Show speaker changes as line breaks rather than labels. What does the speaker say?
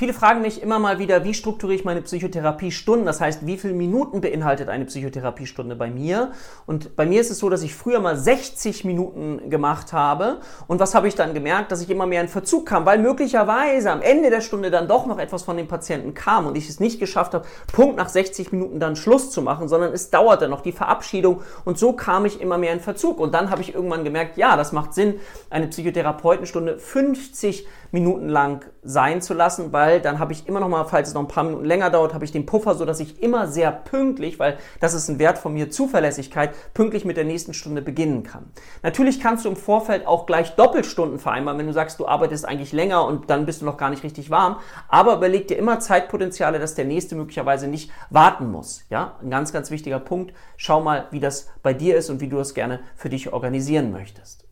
Viele fragen mich immer mal wieder, wie strukturiere ich meine Psychotherapiestunden? Das heißt, wie viele Minuten beinhaltet eine Psychotherapiestunde bei mir? Und bei mir ist es so, dass ich früher mal 60 Minuten gemacht habe. Und was habe ich dann gemerkt? Dass ich immer mehr in Verzug kam, weil möglicherweise am Ende der Stunde dann doch noch etwas von dem Patienten kam und ich es nicht geschafft habe, Punkt nach 60 Minuten dann Schluss zu machen, sondern es dauerte noch die Verabschiedung. Und so kam ich immer mehr in Verzug. Und dann habe ich irgendwann gemerkt, ja, das macht Sinn, eine Psychotherapeutenstunde 50 Minuten lang sein zu lassen, weil dann habe ich immer noch mal, falls es noch ein paar Minuten länger dauert, habe ich den Puffer, so dass ich immer sehr pünktlich, weil das ist ein Wert von mir, Zuverlässigkeit, pünktlich mit der nächsten Stunde beginnen kann. Natürlich kannst du im Vorfeld auch gleich Doppelstunden vereinbaren, wenn du sagst, du arbeitest eigentlich länger und dann bist du noch gar nicht richtig warm, aber überleg dir immer Zeitpotenziale, dass der nächste möglicherweise nicht warten muss. Ja, ein ganz, ganz wichtiger Punkt. Schau mal, wie das bei dir ist und wie du es gerne für dich organisieren möchtest.